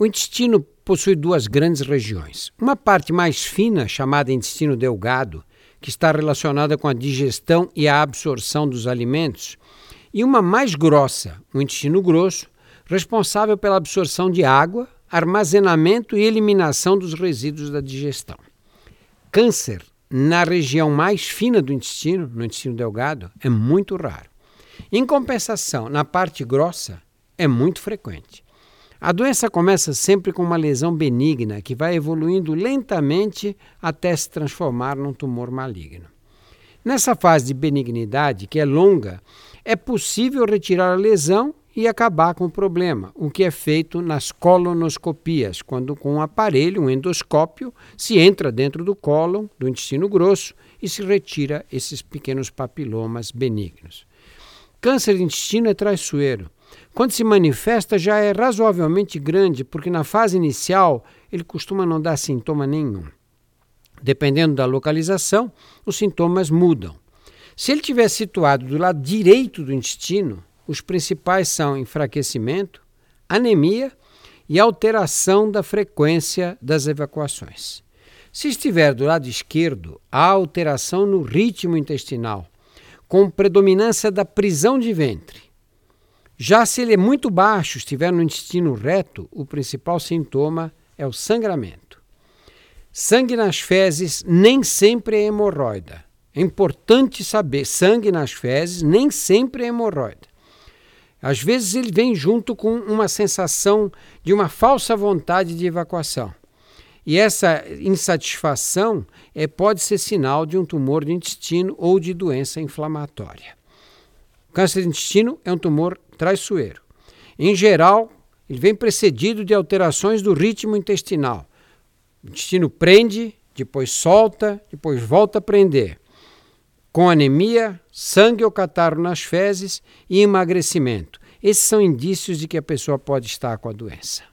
O intestino possui duas grandes regiões. Uma parte mais fina, chamada intestino delgado, que está relacionada com a digestão e a absorção dos alimentos, e uma mais grossa, o intestino grosso, responsável pela absorção de água, armazenamento e eliminação dos resíduos da digestão. Câncer na região mais fina do intestino, no intestino delgado, é muito raro. Em compensação, na parte grossa, é muito frequente. A doença começa sempre com uma lesão benigna que vai evoluindo lentamente até se transformar num tumor maligno. Nessa fase de benignidade, que é longa, é possível retirar a lesão e acabar com o problema, o que é feito nas colonoscopias, quando com um aparelho, um endoscópio, se entra dentro do cólon, do intestino grosso, e se retira esses pequenos papilomas benignos. Câncer de intestino é traiçoeiro. Quando se manifesta, já é razoavelmente grande, porque na fase inicial ele costuma não dar sintoma nenhum. Dependendo da localização, os sintomas mudam. Se ele estiver situado do lado direito do intestino, os principais são enfraquecimento, anemia e alteração da frequência das evacuações. Se estiver do lado esquerdo, há alteração no ritmo intestinal, com predominância da prisão de ventre. Já se ele é muito baixo, estiver no intestino reto, o principal sintoma é o sangramento. Sangue nas fezes nem sempre é hemorroida. É importante saber, sangue nas fezes nem sempre é hemorroida. Às vezes ele vem junto com uma sensação de uma falsa vontade de evacuação. E essa insatisfação é, pode ser sinal de um tumor de intestino ou de doença inflamatória. O câncer de intestino é um tumor traiçoeiro. Em geral, ele vem precedido de alterações do ritmo intestinal. O intestino prende, depois solta, depois volta a prender. Com anemia, sangue ou catarro nas fezes e emagrecimento. Esses são indícios de que a pessoa pode estar com a doença.